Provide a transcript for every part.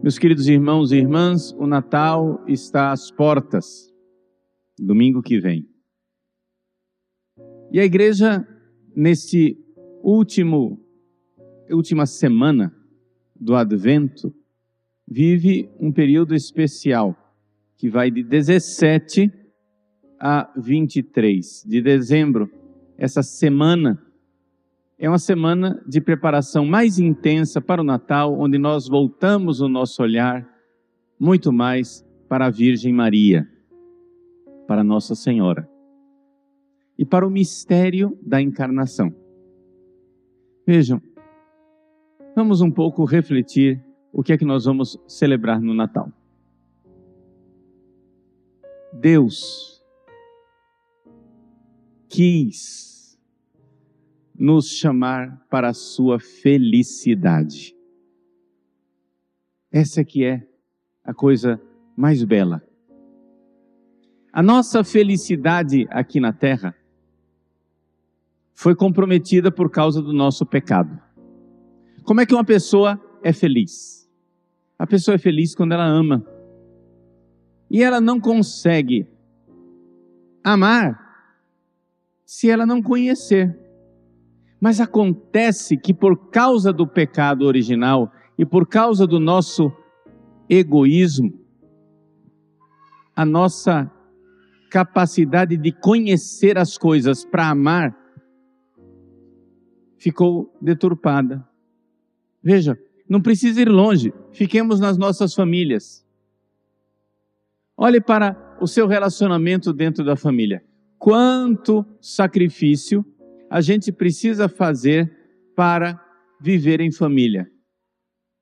Meus queridos irmãos e irmãs, o Natal está às portas, domingo que vem. E a igreja, nesse último, última semana do Advento, vive um período especial, que vai de 17 a 23 de dezembro. Essa semana é uma semana de preparação mais intensa para o Natal, onde nós voltamos o nosso olhar muito mais para a Virgem Maria, para Nossa Senhora e para o mistério da encarnação. Vejam, vamos um pouco refletir o que é que nós vamos celebrar no Natal. Deus quis nos chamar para a sua felicidade. Essa que é a coisa mais bela. A nossa felicidade aqui na terra foi comprometida por causa do nosso pecado. Como é que uma pessoa é feliz? A pessoa é feliz quando ela ama. E ela não consegue amar se ela não conhecer. Mas acontece que por causa do pecado original e por causa do nosso egoísmo, a nossa capacidade de conhecer as coisas para amar ficou deturpada. Veja, não precisa ir longe, fiquemos nas nossas famílias. Olhe para o seu relacionamento dentro da família. Quanto sacrifício a gente precisa fazer para viver em família,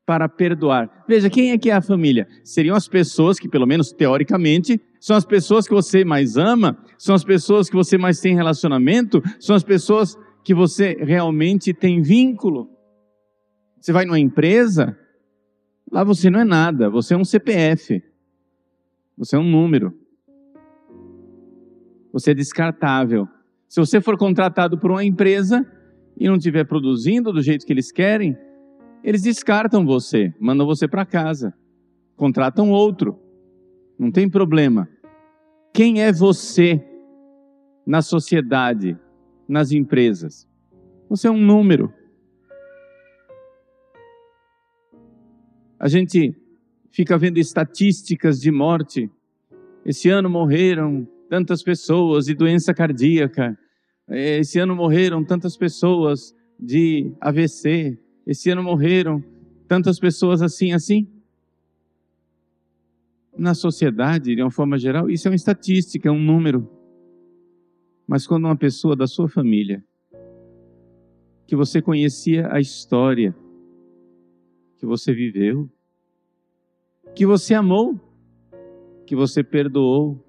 para perdoar. Veja, quem é que é a família? Seriam as pessoas que, pelo menos teoricamente, são as pessoas que você mais ama, são as pessoas que você mais tem relacionamento, são as pessoas que você realmente tem vínculo. Você vai numa empresa, lá você não é nada, você é um CPF, você é um número, você é descartável. Se você for contratado por uma empresa e não estiver produzindo do jeito que eles querem, eles descartam você, mandam você para casa, contratam outro. Não tem problema. Quem é você na sociedade, nas empresas? Você é um número. A gente fica vendo estatísticas de morte. Esse ano morreram tantas pessoas de doença cardíaca. Esse ano morreram tantas pessoas de AVC. Esse ano morreram tantas pessoas assim, assim. Na sociedade, de uma forma geral, isso é uma estatística, é um número. Mas quando uma pessoa da sua família, que você conhecia a história, que você viveu, que você amou, que você perdoou,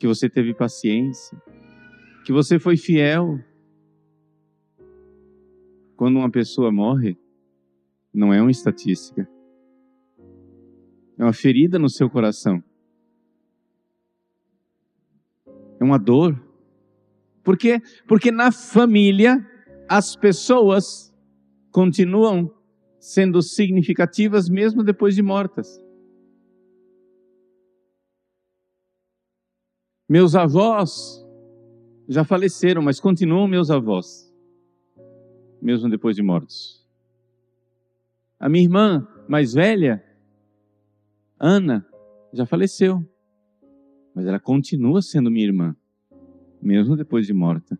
que você teve paciência, que você foi fiel. Quando uma pessoa morre, não é uma estatística. É uma ferida no seu coração. É uma dor. Por quê? Porque na família as pessoas continuam sendo significativas mesmo depois de mortas. Meus avós já faleceram, mas continuam meus avós, mesmo depois de mortos. A minha irmã mais velha, Ana, já faleceu, mas ela continua sendo minha irmã, mesmo depois de morta.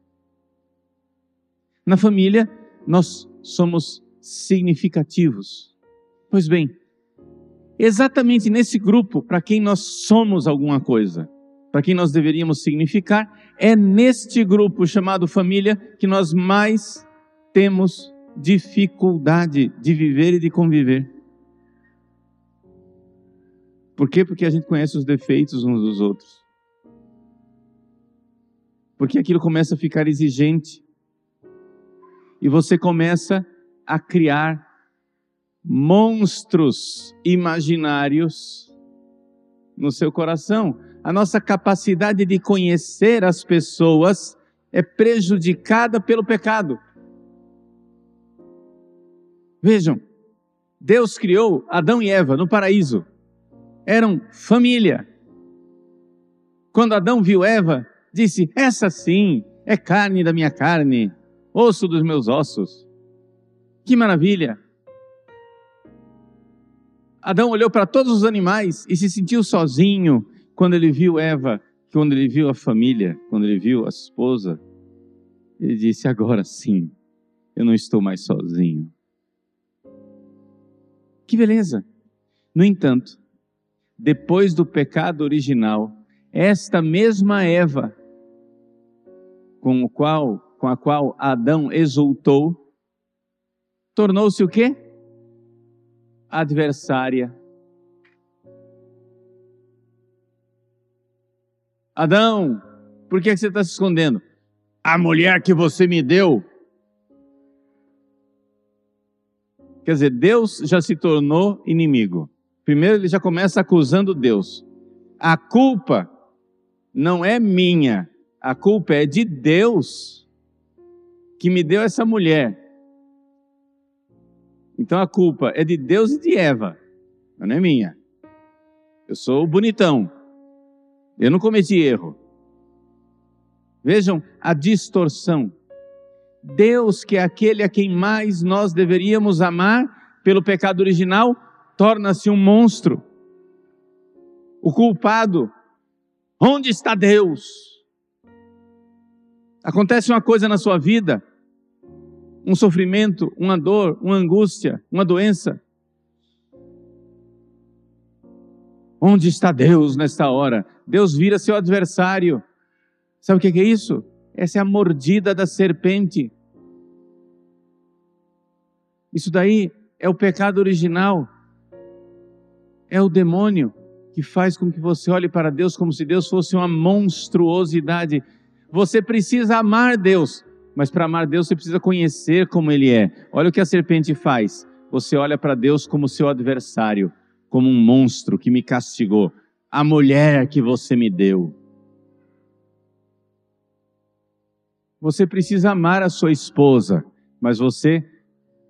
Na família, nós somos significativos. Pois bem, exatamente nesse grupo para quem nós somos alguma coisa, para quem nós deveríamos significar, é neste grupo chamado família que nós mais temos dificuldade de viver e de conviver. Por quê? Porque a gente conhece os defeitos uns dos outros. Porque aquilo começa a ficar exigente. E você começa a criar monstros imaginários no seu coração a nossa capacidade de conhecer as pessoas é prejudicada pelo pecado. Vejam, Deus criou Adão e Eva no paraíso. Eram família. Quando Adão viu Eva, disse: Essa sim é carne da minha carne, osso dos meus ossos. Que maravilha! Adão olhou para todos os animais e se sentiu sozinho quando ele viu Eva, quando ele viu a família, quando ele viu a esposa. Ele disse: Agora sim, eu não estou mais sozinho. Que beleza! No entanto, depois do pecado original, esta mesma Eva, com, o qual, com a qual Adão exultou, tornou-se o quê? Adversária. Adão, por que você está se escondendo? A mulher que você me deu Quer dizer, Deus já se tornou inimigo. Primeiro ele já começa acusando Deus. A culpa não é minha, a culpa é de Deus que me deu essa mulher. Então a culpa é de Deus e de Eva, não é minha. Eu sou o bonitão. Eu não cometi erro. Vejam a distorção. Deus, que é aquele a quem mais nós deveríamos amar pelo pecado original, torna-se um monstro. O culpado. Onde está Deus? Acontece uma coisa na sua vida, um sofrimento, uma dor, uma angústia, uma doença. Onde está Deus nesta hora? Deus vira seu adversário. Sabe o que é isso? Essa é a mordida da serpente. Isso daí é o pecado original. É o demônio que faz com que você olhe para Deus como se Deus fosse uma monstruosidade. Você precisa amar Deus, mas para amar Deus você precisa conhecer como Ele é. Olha o que a serpente faz. Você olha para Deus como seu adversário, como um monstro que me castigou. A mulher que você me deu. Você precisa amar a sua esposa, mas você,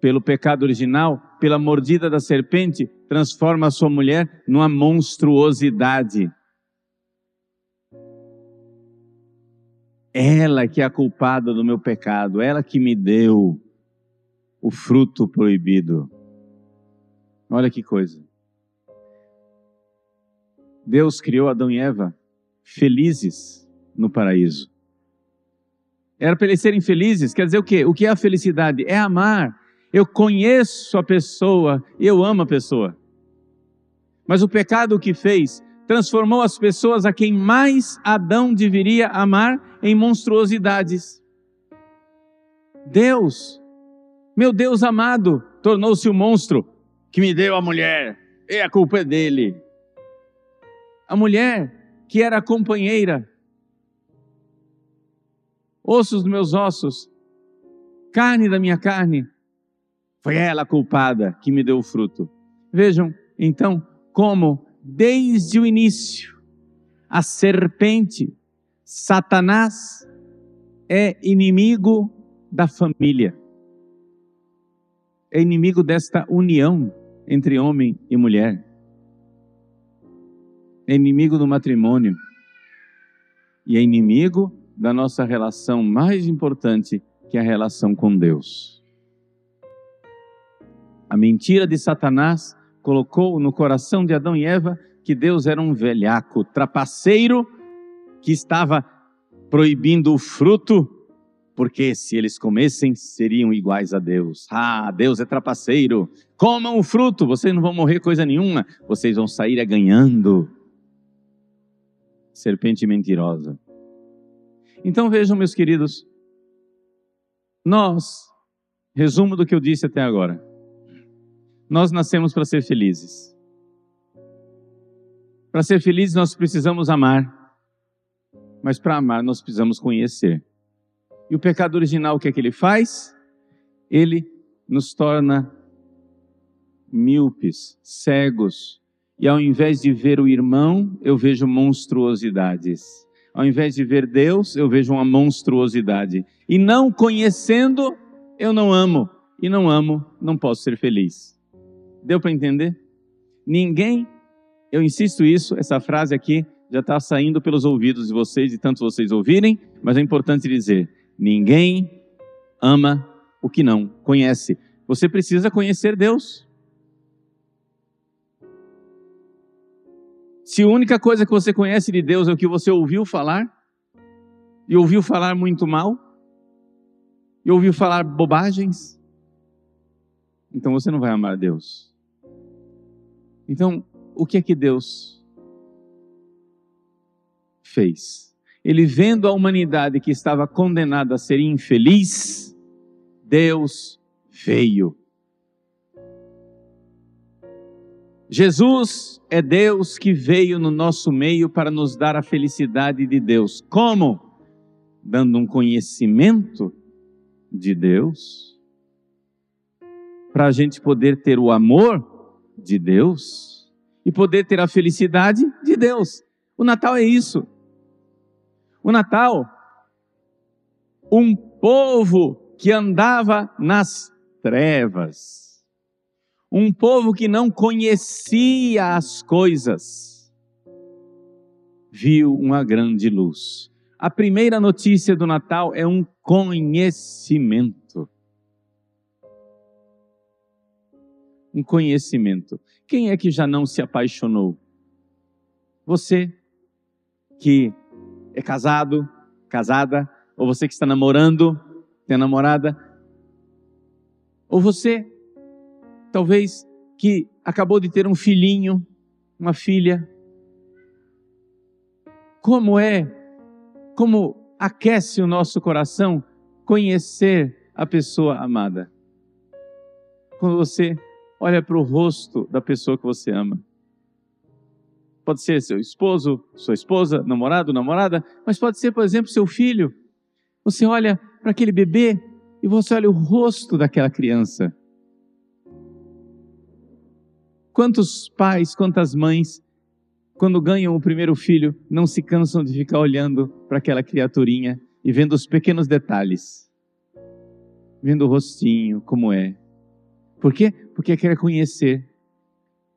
pelo pecado original, pela mordida da serpente, transforma a sua mulher numa monstruosidade. Ela que é a culpada do meu pecado, ela que me deu o fruto proibido. Olha que coisa. Deus criou Adão e Eva felizes no paraíso. Era para eles serem felizes. Quer dizer o quê? O que é a felicidade? É amar. Eu conheço a pessoa eu amo a pessoa. Mas o pecado que fez transformou as pessoas a quem mais Adão deveria amar em monstruosidades. Deus, meu Deus amado, tornou-se o um monstro que me deu a mulher, e a culpa é dele. A mulher que era companheira, ossos dos meus ossos, carne da minha carne. Foi ela a culpada que me deu o fruto. Vejam, então, como desde o início a serpente, Satanás, é inimigo da família, é inimigo desta união entre homem e mulher, é inimigo do matrimônio e é inimigo da nossa relação mais importante, que é a relação com Deus. A mentira de Satanás colocou no coração de Adão e Eva que Deus era um velhaco, trapaceiro, que estava proibindo o fruto, porque se eles comessem, seriam iguais a Deus. Ah, Deus é trapaceiro. Comam o fruto, vocês não vão morrer coisa nenhuma, vocês vão sair ganhando. Serpente mentirosa. Então vejam, meus queridos, nós, resumo do que eu disse até agora, nós nascemos para ser felizes. Para ser felizes, nós precisamos amar, mas para amar, nós precisamos conhecer. E o pecado original, o que é que ele faz? Ele nos torna míopes, cegos, e ao invés de ver o irmão, eu vejo monstruosidades. Ao invés de ver Deus, eu vejo uma monstruosidade. E não conhecendo, eu não amo. E não amo, não posso ser feliz. Deu para entender? Ninguém, eu insisto isso, essa frase aqui já está saindo pelos ouvidos de vocês, e tanto vocês ouvirem, mas é importante dizer: ninguém ama o que não conhece. Você precisa conhecer Deus. Se a única coisa que você conhece de Deus é o que você ouviu falar, e ouviu falar muito mal, e ouviu falar bobagens, então você não vai amar Deus. Então, o que é que Deus fez? Ele vendo a humanidade que estava condenada a ser infeliz, Deus veio Jesus é Deus que veio no nosso meio para nos dar a felicidade de Deus. Como? Dando um conhecimento de Deus, para a gente poder ter o amor de Deus e poder ter a felicidade de Deus. O Natal é isso. O Natal, um povo que andava nas trevas, um povo que não conhecia as coisas, viu uma grande luz. A primeira notícia do Natal é um conhecimento. Um conhecimento. Quem é que já não se apaixonou? Você que é casado, casada, ou você que está namorando, tem namorada, ou você talvez que acabou de ter um filhinho, uma filha. Como é, como aquece o nosso coração conhecer a pessoa amada. Quando você olha para o rosto da pessoa que você ama. Pode ser seu esposo, sua esposa, namorado, namorada, mas pode ser, por exemplo, seu filho. Você olha para aquele bebê e você olha o rosto daquela criança. Quantos pais, quantas mães, quando ganham o primeiro filho, não se cansam de ficar olhando para aquela criaturinha e vendo os pequenos detalhes, vendo o rostinho, como é. Por quê? Porque quer conhecer.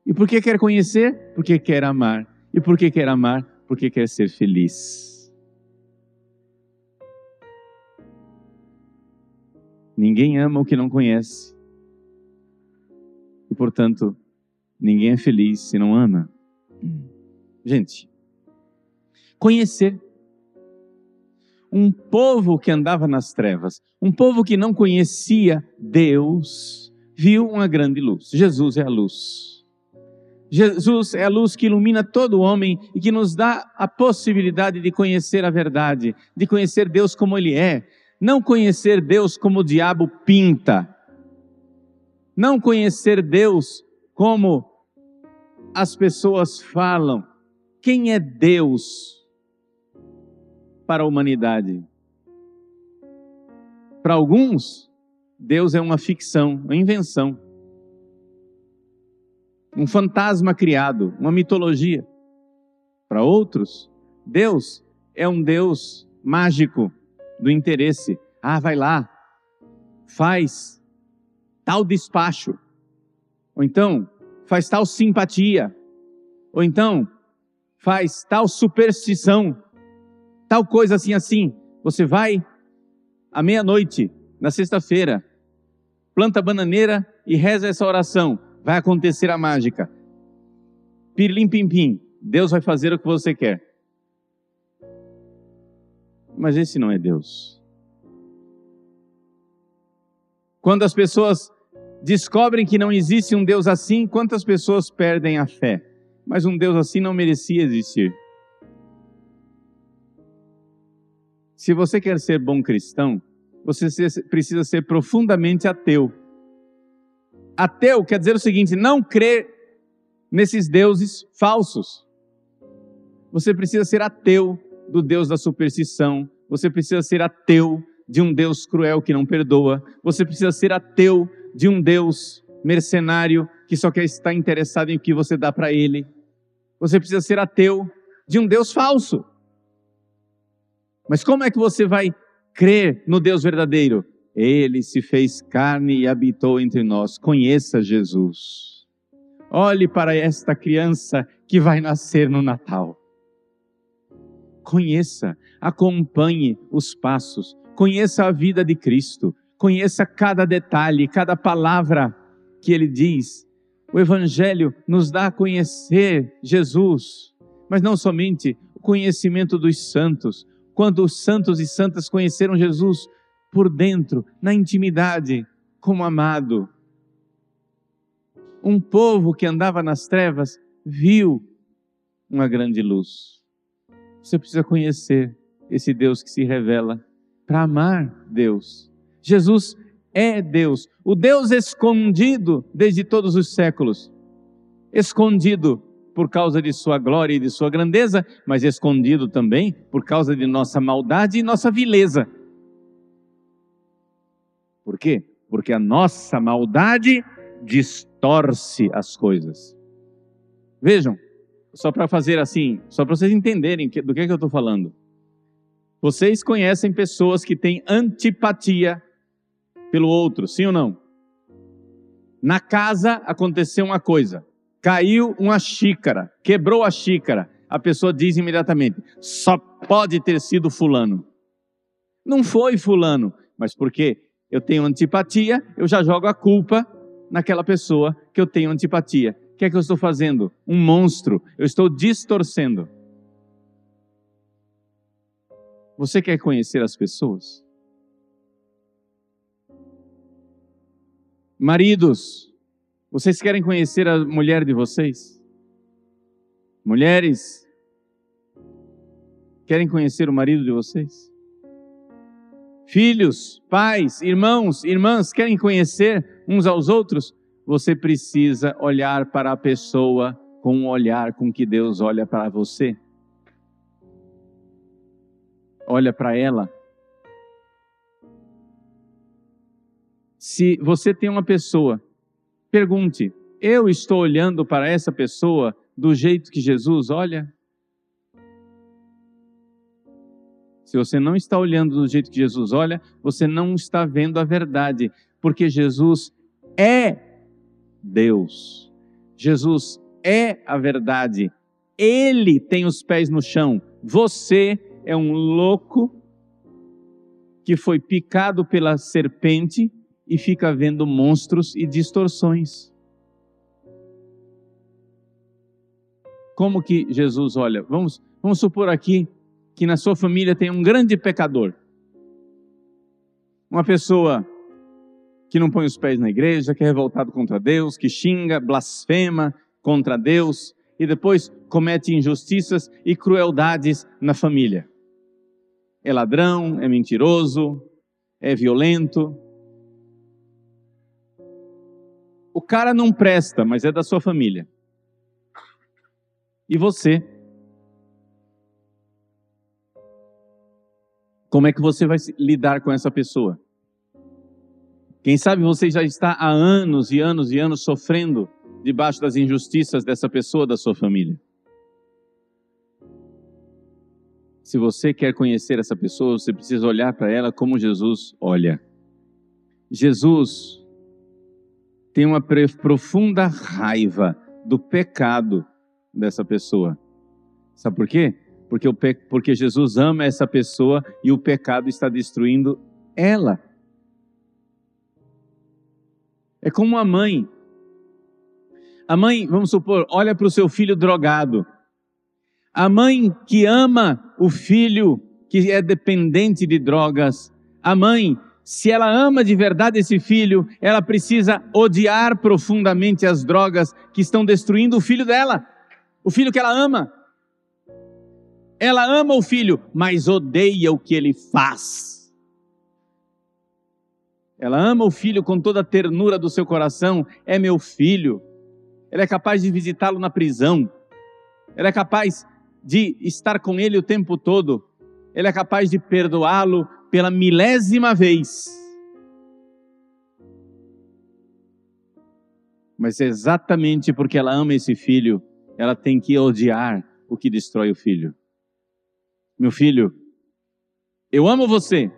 E por que quer conhecer? Porque quer amar. E por que quer amar? Porque quer ser feliz. Ninguém ama o que não conhece. E portanto, Ninguém é feliz se não ama. Gente, conhecer um povo que andava nas trevas, um povo que não conhecia Deus, viu uma grande luz. Jesus é a luz. Jesus é a luz que ilumina todo homem e que nos dá a possibilidade de conhecer a verdade, de conhecer Deus como Ele é, não conhecer Deus como o diabo pinta, não conhecer Deus como as pessoas falam quem é Deus para a humanidade. Para alguns, Deus é uma ficção, uma invenção, um fantasma criado, uma mitologia. Para outros, Deus é um Deus mágico do interesse. Ah, vai lá, faz tal despacho. Ou então, faz tal simpatia, ou então faz tal superstição, tal coisa assim assim. Você vai à meia-noite, na sexta-feira, planta bananeira e reza essa oração. Vai acontecer a mágica. Pirlim pim pim, Deus vai fazer o que você quer. Mas esse não é Deus. Quando as pessoas descobrem que não existe um Deus assim, quantas pessoas perdem a fé? Mas um Deus assim não merecia existir. Se você quer ser bom cristão, você precisa ser profundamente ateu. Ateu quer dizer o seguinte: não crer nesses deuses falsos. Você precisa ser ateu do Deus da superstição. Você precisa ser ateu de um Deus cruel que não perdoa. Você precisa ser ateu de um Deus mercenário que só quer estar interessado em o que você dá para ele. Você precisa ser ateu de um Deus falso. Mas como é que você vai crer no Deus verdadeiro? Ele se fez carne e habitou entre nós. Conheça Jesus. Olhe para esta criança que vai nascer no Natal. Conheça, acompanhe os passos, conheça a vida de Cristo, conheça cada detalhe, cada palavra que ele diz. O Evangelho nos dá a conhecer Jesus, mas não somente o conhecimento dos santos, quando os santos e santas conheceram Jesus por dentro, na intimidade, como amado. Um povo que andava nas trevas viu uma grande luz. Você precisa conhecer esse Deus que se revela para amar Deus. Jesus é Deus, o Deus escondido desde todos os séculos. Escondido por causa de sua glória e de sua grandeza, mas escondido também por causa de nossa maldade e nossa vileza. Por quê? Porque a nossa maldade distorce as coisas. Vejam, só para fazer assim, só para vocês entenderem do que, é que eu estou falando. Vocês conhecem pessoas que têm antipatia pelo outro, sim ou não? Na casa aconteceu uma coisa, caiu uma xícara, quebrou a xícara, a pessoa diz imediatamente: só pode ter sido Fulano. Não foi Fulano, mas porque eu tenho antipatia, eu já jogo a culpa naquela pessoa que eu tenho antipatia. O que é que eu estou fazendo? Um monstro. Eu estou distorcendo. Você quer conhecer as pessoas? Maridos, vocês querem conhecer a mulher de vocês? Mulheres, querem conhecer o marido de vocês? Filhos, pais, irmãos, irmãs, querem conhecer uns aos outros? Você precisa olhar para a pessoa com o olhar com que Deus olha para você. Olha para ela. Se você tem uma pessoa, pergunte: eu estou olhando para essa pessoa do jeito que Jesus olha? Se você não está olhando do jeito que Jesus olha, você não está vendo a verdade, porque Jesus é Deus. Jesus é a verdade. Ele tem os pés no chão. Você é um louco que foi picado pela serpente e fica vendo monstros e distorções. Como que Jesus olha? Vamos, vamos supor aqui que na sua família tem um grande pecador. Uma pessoa que não põe os pés na igreja, que é revoltado contra Deus, que xinga, blasfema contra Deus e depois comete injustiças e crueldades na família. É ladrão, é mentiroso, é violento. O cara não presta, mas é da sua família. E você Como é que você vai lidar com essa pessoa? Quem sabe você já está há anos e anos e anos sofrendo debaixo das injustiças dessa pessoa da sua família. Se você quer conhecer essa pessoa, você precisa olhar para ela como Jesus olha. Jesus tem uma profunda raiva do pecado dessa pessoa. Sabe por quê? porque, o pe... porque Jesus ama essa pessoa e o pecado está destruindo ela. É como uma mãe. A mãe, vamos supor, olha para o seu filho drogado. A mãe que ama o filho que é dependente de drogas. A mãe, se ela ama de verdade esse filho, ela precisa odiar profundamente as drogas que estão destruindo o filho dela, o filho que ela ama. Ela ama o filho, mas odeia o que ele faz. Ela ama o filho com toda a ternura do seu coração, é meu filho. Ela é capaz de visitá-lo na prisão. Ela é capaz de estar com ele o tempo todo. Ela é capaz de perdoá-lo pela milésima vez. Mas exatamente porque ela ama esse filho, ela tem que odiar o que destrói o filho. Meu filho, eu amo você,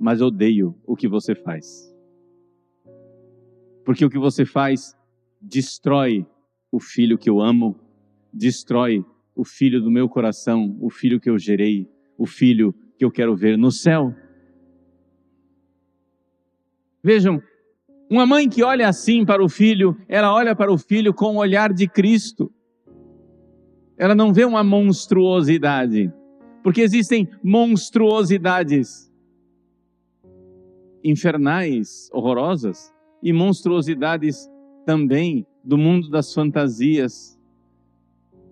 mas odeio o que você faz. Porque o que você faz destrói o filho que eu amo, destrói o filho do meu coração, o filho que eu gerei, o filho que eu quero ver no céu. Vejam, uma mãe que olha assim para o filho, ela olha para o filho com o olhar de Cristo. Ela não vê uma monstruosidade, porque existem monstruosidades infernais, horrorosas, e monstruosidades também do mundo das fantasias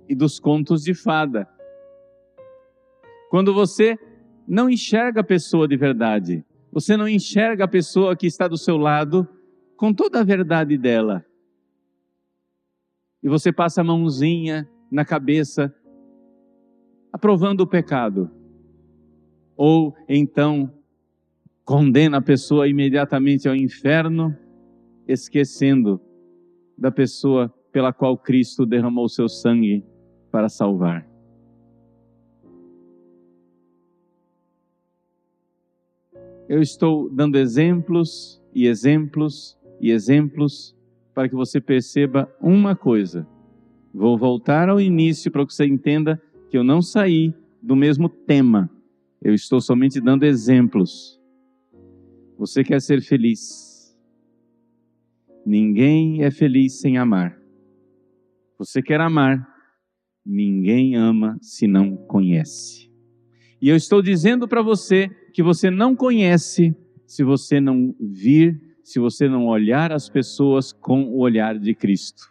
e dos contos de fada. Quando você não enxerga a pessoa de verdade, você não enxerga a pessoa que está do seu lado com toda a verdade dela. E você passa a mãozinha na cabeça, aprovando o pecado. Ou então condena a pessoa imediatamente ao inferno, esquecendo da pessoa pela qual Cristo derramou seu sangue para salvar. Eu estou dando exemplos e exemplos e exemplos para que você perceba uma coisa. Vou voltar ao início para que você entenda que eu não saí do mesmo tema. Eu estou somente dando exemplos. Você quer ser feliz. Ninguém é feliz sem amar. Você quer amar. Ninguém ama se não conhece. E eu estou dizendo para você que você não conhece se você não vir, se você não olhar as pessoas com o olhar de Cristo.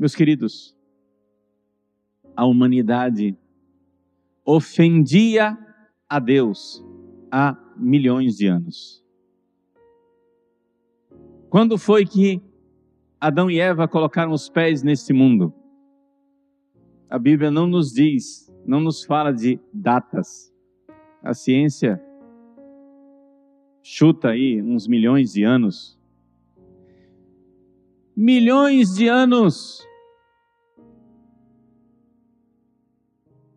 Meus queridos, a humanidade ofendia a Deus há milhões de anos. Quando foi que Adão e Eva colocaram os pés neste mundo? A Bíblia não nos diz, não nos fala de datas. A ciência chuta aí uns milhões de anos. Milhões de anos.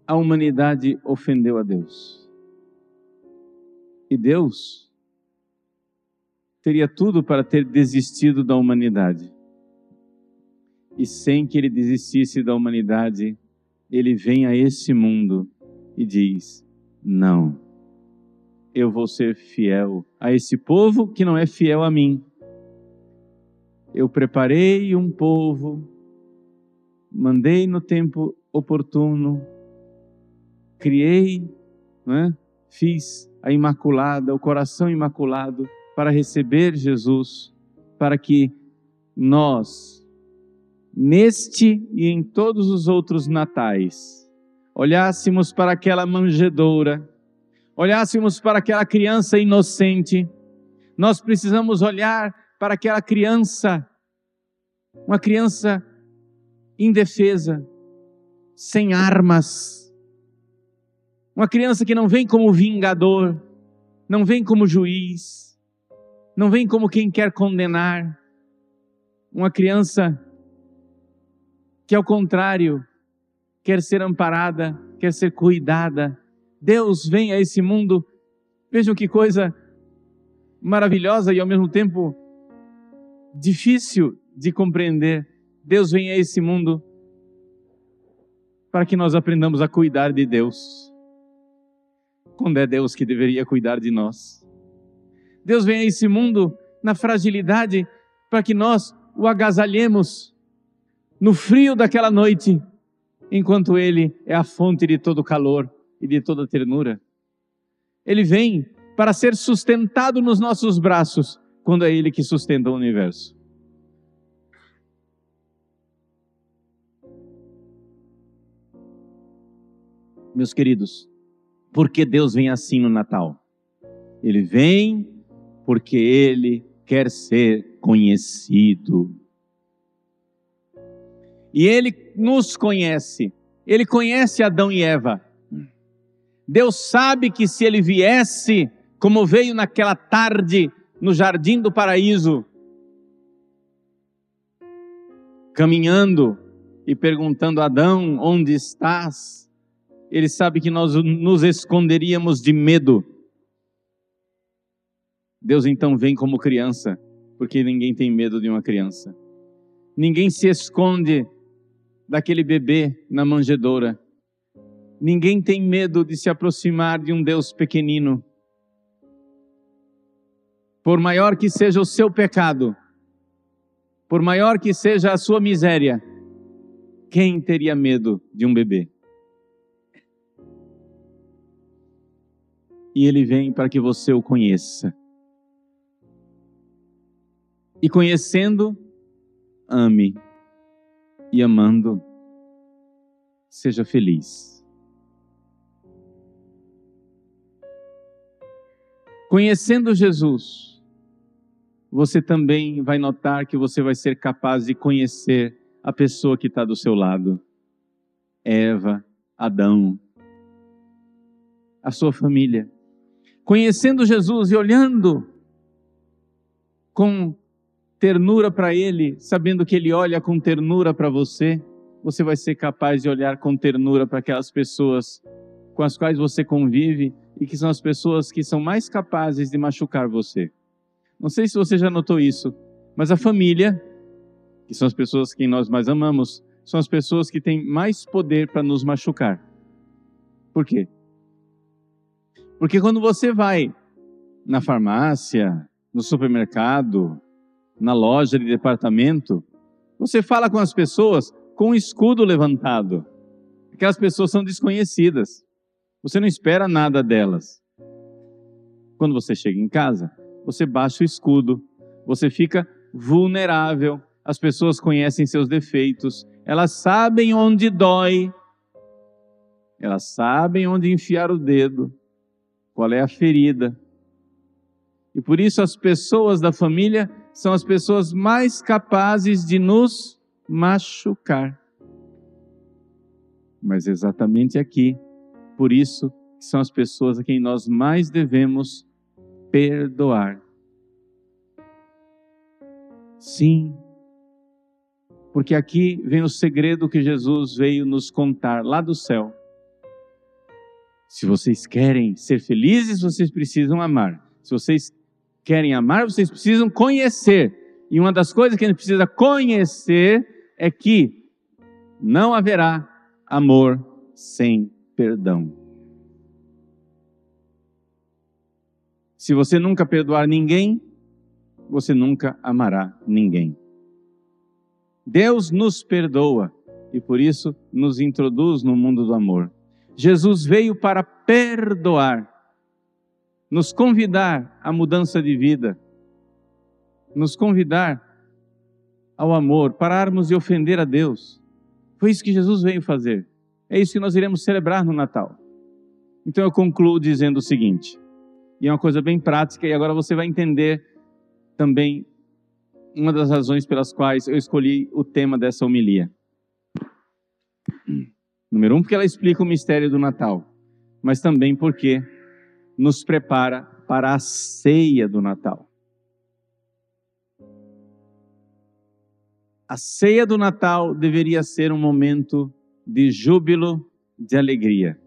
A humanidade ofendeu a Deus. E Deus teria tudo para ter desistido da humanidade. E sem que ele desistisse da humanidade, ele vem a esse mundo e diz: não. Eu vou ser fiel a esse povo que não é fiel a mim. Eu preparei um povo, mandei no tempo oportuno, criei, né? fiz a Imaculada, o coração imaculado, para receber Jesus, para que nós, neste e em todos os outros natais, olhássemos para aquela manjedoura, olhássemos para aquela criança inocente, nós precisamos olhar para aquela criança, uma criança indefesa, sem armas, uma criança que não vem como vingador, não vem como juiz, não vem como quem quer condenar, uma criança que, ao contrário, quer ser amparada, quer ser cuidada. Deus vem a esse mundo. Vejam que coisa maravilhosa e ao mesmo tempo difícil de compreender. Deus vem a esse mundo para que nós aprendamos a cuidar de Deus. Quando é Deus que deveria cuidar de nós. Deus vem a esse mundo na fragilidade para que nós o agasalhemos no frio daquela noite enquanto Ele é a fonte de todo calor e de toda ternura. Ele vem para ser sustentado nos nossos braços, quando é Ele que sustenta o universo. Meus queridos, por que Deus vem assim no Natal? Ele vem porque Ele quer ser conhecido. E Ele nos conhece. Ele conhece Adão e Eva. Deus sabe que se ele viesse, como veio naquela tarde no jardim do paraíso, caminhando e perguntando a Adão: Onde estás? Ele sabe que nós nos esconderíamos de medo. Deus então vem como criança, porque ninguém tem medo de uma criança. Ninguém se esconde daquele bebê na manjedoura. Ninguém tem medo de se aproximar de um Deus pequenino. Por maior que seja o seu pecado, por maior que seja a sua miséria, quem teria medo de um bebê? E ele vem para que você o conheça. E conhecendo, ame. E amando, seja feliz. Conhecendo Jesus, você também vai notar que você vai ser capaz de conhecer a pessoa que está do seu lado. Eva, Adão, a sua família. Conhecendo Jesus e olhando com ternura para Ele, sabendo que Ele olha com ternura para você, você vai ser capaz de olhar com ternura para aquelas pessoas com as quais você convive e que são as pessoas que são mais capazes de machucar você. Não sei se você já notou isso, mas a família, que são as pessoas que nós mais amamos, são as pessoas que têm mais poder para nos machucar. Por quê? Porque quando você vai na farmácia, no supermercado, na loja de departamento, você fala com as pessoas com o escudo levantado. Aquelas pessoas são desconhecidas. Você não espera nada delas. Quando você chega em casa, você baixa o escudo, você fica vulnerável. As pessoas conhecem seus defeitos, elas sabem onde dói, elas sabem onde enfiar o dedo, qual é a ferida. E por isso as pessoas da família são as pessoas mais capazes de nos machucar. Mas exatamente aqui, por isso, são as pessoas a quem nós mais devemos perdoar. Sim, porque aqui vem o segredo que Jesus veio nos contar lá do céu. Se vocês querem ser felizes, vocês precisam amar. Se vocês querem amar, vocês precisam conhecer. E uma das coisas que a gente precisa conhecer é que não haverá amor sem perdão. Se você nunca perdoar ninguém, você nunca amará ninguém. Deus nos perdoa e por isso nos introduz no mundo do amor. Jesus veio para perdoar nos convidar à mudança de vida, nos convidar ao amor, pararmos de ofender a Deus. Foi isso que Jesus veio fazer. É isso que nós iremos celebrar no Natal. Então eu concluo dizendo o seguinte, e é uma coisa bem prática, e agora você vai entender também uma das razões pelas quais eu escolhi o tema dessa homilia. Número um, porque ela explica o mistério do Natal, mas também porque nos prepara para a ceia do Natal. A ceia do Natal deveria ser um momento de júbilo, de alegria.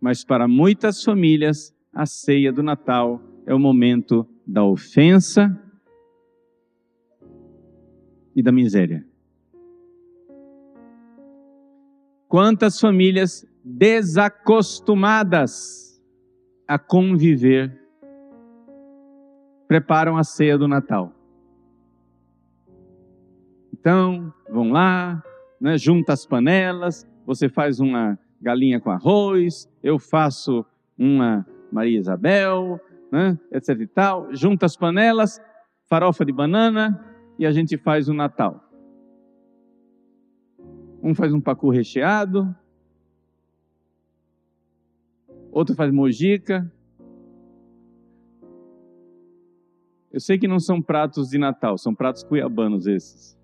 Mas para muitas famílias, a ceia do Natal é o momento da ofensa e da miséria. Quantas famílias desacostumadas a conviver, preparam a ceia do Natal. Então, vão lá, né, junta as panelas, você faz uma galinha com arroz, eu faço uma Maria Isabel, né, etc e tal, junta as panelas, farofa de banana e a gente faz o Natal. Um faz um pacu recheado, outro faz mojica. Eu sei que não são pratos de Natal, são pratos cuiabanos esses.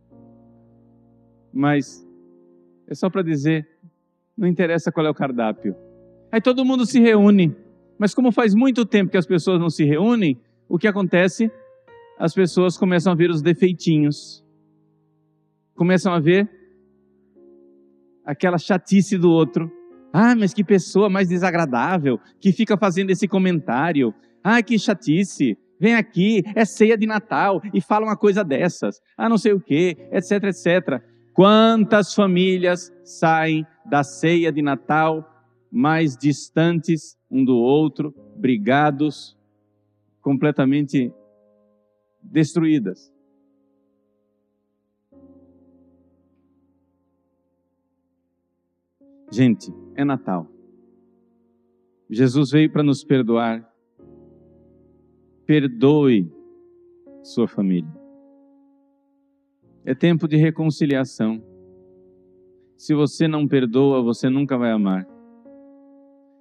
Mas é só para dizer, não interessa qual é o cardápio. Aí todo mundo se reúne. Mas como faz muito tempo que as pessoas não se reúnem, o que acontece? As pessoas começam a ver os defeitinhos. Começam a ver aquela chatice do outro. Ah, mas que pessoa mais desagradável que fica fazendo esse comentário. Ah, que chatice. vem aqui, é ceia de Natal, e fala uma coisa dessas, ah, não sei o quê, etc, etc. Quantas famílias saem da ceia de Natal mais distantes um do outro, brigados, completamente destruídas? Gente, é Natal. Jesus veio para nos perdoar. Perdoe sua família. É tempo de reconciliação. Se você não perdoa, você nunca vai amar.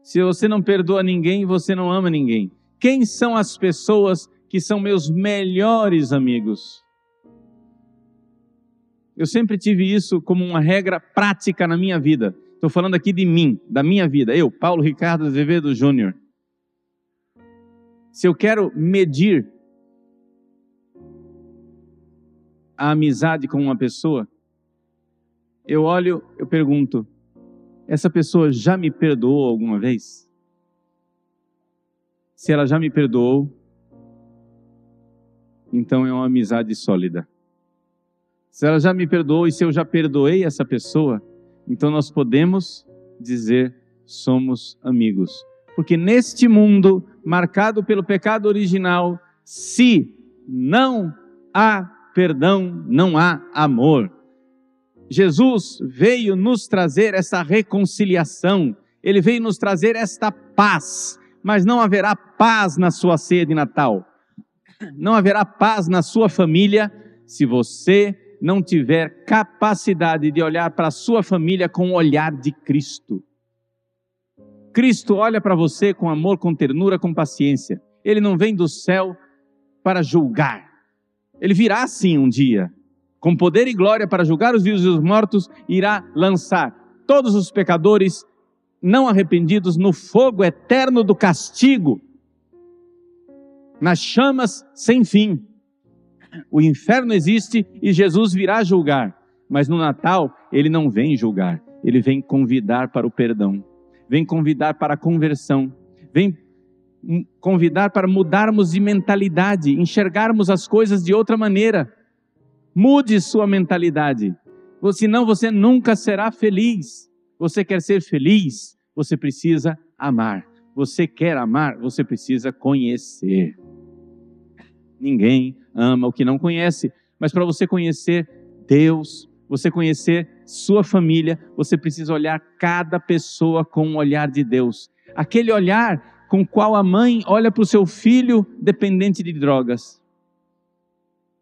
Se você não perdoa ninguém, você não ama ninguém. Quem são as pessoas que são meus melhores amigos? Eu sempre tive isso como uma regra prática na minha vida. Estou falando aqui de mim, da minha vida. Eu, Paulo Ricardo Azevedo Júnior. Se eu quero medir a amizade com uma pessoa, eu olho, eu pergunto: essa pessoa já me perdoou alguma vez? Se ela já me perdoou, então é uma amizade sólida. Se ela já me perdoou e se eu já perdoei essa pessoa, então nós podemos dizer somos amigos. Porque neste mundo marcado pelo pecado original, se não há perdão, não há amor. Jesus veio nos trazer essa reconciliação, ele veio nos trazer esta paz, mas não haverá paz na sua ceia de Natal, não haverá paz na sua família se você não tiver capacidade de olhar para a sua família com o olhar de Cristo. Cristo olha para você com amor, com ternura, com paciência. Ele não vem do céu para julgar. Ele virá sim um dia, com poder e glória para julgar os vivos e os mortos, irá lançar todos os pecadores não arrependidos no fogo eterno do castigo, nas chamas sem fim. O inferno existe e Jesus virá julgar. Mas no Natal, ele não vem julgar, ele vem convidar para o perdão, vem convidar para a conversão, vem convidar para mudarmos de mentalidade, enxergarmos as coisas de outra maneira. Mude sua mentalidade, senão você nunca será feliz. Você quer ser feliz, você precisa amar. Você quer amar, você precisa conhecer. Ninguém ama o que não conhece. Mas para você conhecer Deus, você conhecer sua família, você precisa olhar cada pessoa com o olhar de Deus. Aquele olhar com qual a mãe olha para o seu filho dependente de drogas.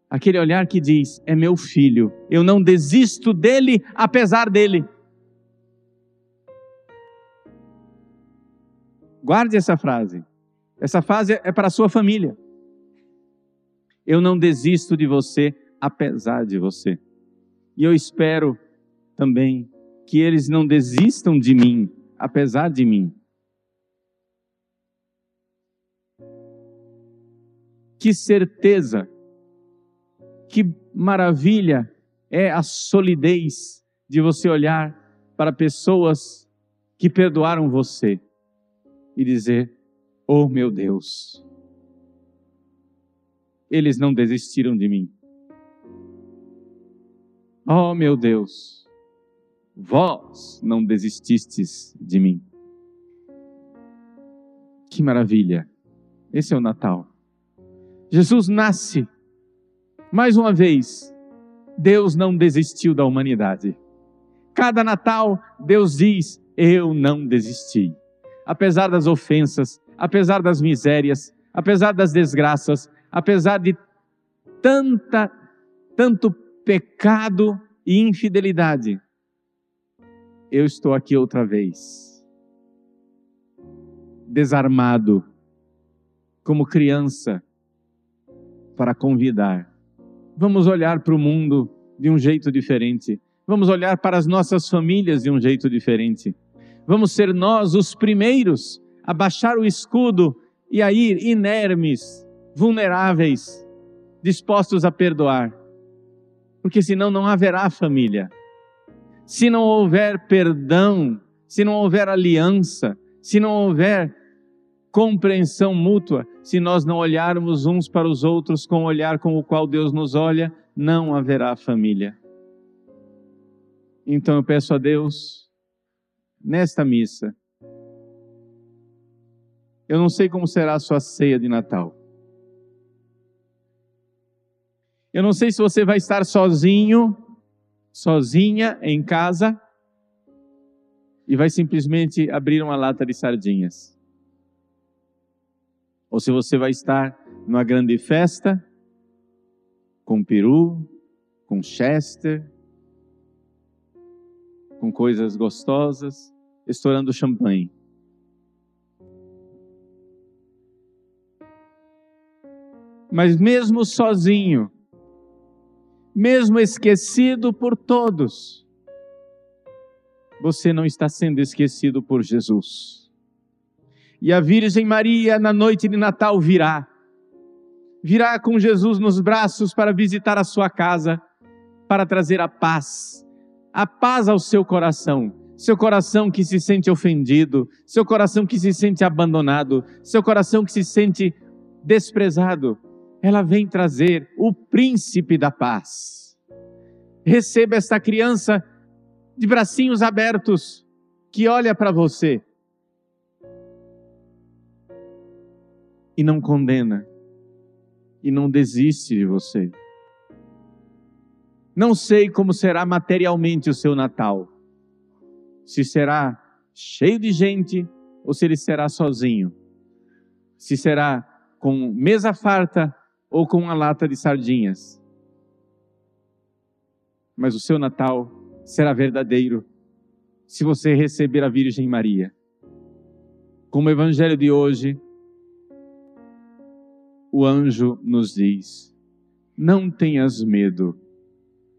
Aquele olhar que diz: é meu filho, eu não desisto dele apesar dele. Guarde essa frase. Essa frase é para a sua família. Eu não desisto de você, apesar de você. E eu espero também que eles não desistam de mim, apesar de mim. Que certeza, que maravilha é a solidez de você olhar para pessoas que perdoaram você e dizer: Oh meu Deus, eles não desistiram de mim. Oh meu Deus, vós não desististes de mim. Que maravilha! Esse é o Natal. Jesus nasce. Mais uma vez, Deus não desistiu da humanidade. Cada Natal, Deus diz: Eu não desisti. Apesar das ofensas, apesar das misérias, apesar das desgraças, apesar de tanta, tanto pecado e infidelidade, eu estou aqui outra vez, desarmado, como criança, para convidar. Vamos olhar para o mundo de um jeito diferente. Vamos olhar para as nossas famílias de um jeito diferente. Vamos ser nós os primeiros a baixar o escudo e a ir inermes vulneráveis, dispostos a perdoar. Porque senão não haverá família. Se não houver perdão, se não houver aliança, se não houver compreensão mútua, se nós não olharmos uns para os outros com o olhar com o qual Deus nos olha, não haverá família. Então eu peço a Deus, nesta missa, eu não sei como será a sua ceia de Natal. Eu não sei se você vai estar sozinho, sozinha em casa, e vai simplesmente abrir uma lata de sardinhas. Ou se você vai estar numa grande festa, com peru, com chester, com coisas gostosas, estourando champanhe. Mas mesmo sozinho, mesmo esquecido por todos, você não está sendo esquecido por Jesus. E a Virgem Maria, na noite de Natal, virá. Virá com Jesus nos braços para visitar a sua casa, para trazer a paz, a paz ao seu coração. Seu coração que se sente ofendido, seu coração que se sente abandonado, seu coração que se sente desprezado. Ela vem trazer o príncipe da paz. Receba esta criança de bracinhos abertos, que olha para você e não condena, e não desiste de você. Não sei como será materialmente o seu Natal. Se será cheio de gente ou se ele será sozinho. Se será com mesa farta ou com uma lata de sardinhas. Mas o seu Natal será verdadeiro se você receber a Virgem Maria. Como o Evangelho de hoje, o anjo nos diz: não tenhas medo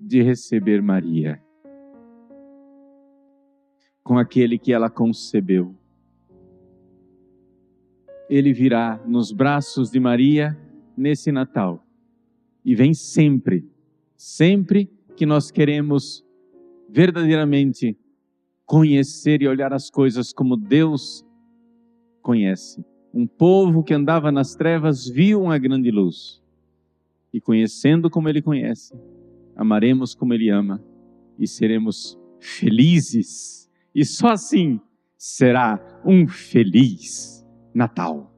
de receber Maria com aquele que ela concebeu. Ele virá nos braços de Maria nesse Natal e vem sempre, sempre que nós queremos verdadeiramente conhecer e olhar as coisas como Deus conhece. Um povo que andava nas trevas viu uma grande luz. E conhecendo como Ele conhece, amaremos como Ele ama e seremos felizes. E só assim será um feliz Natal.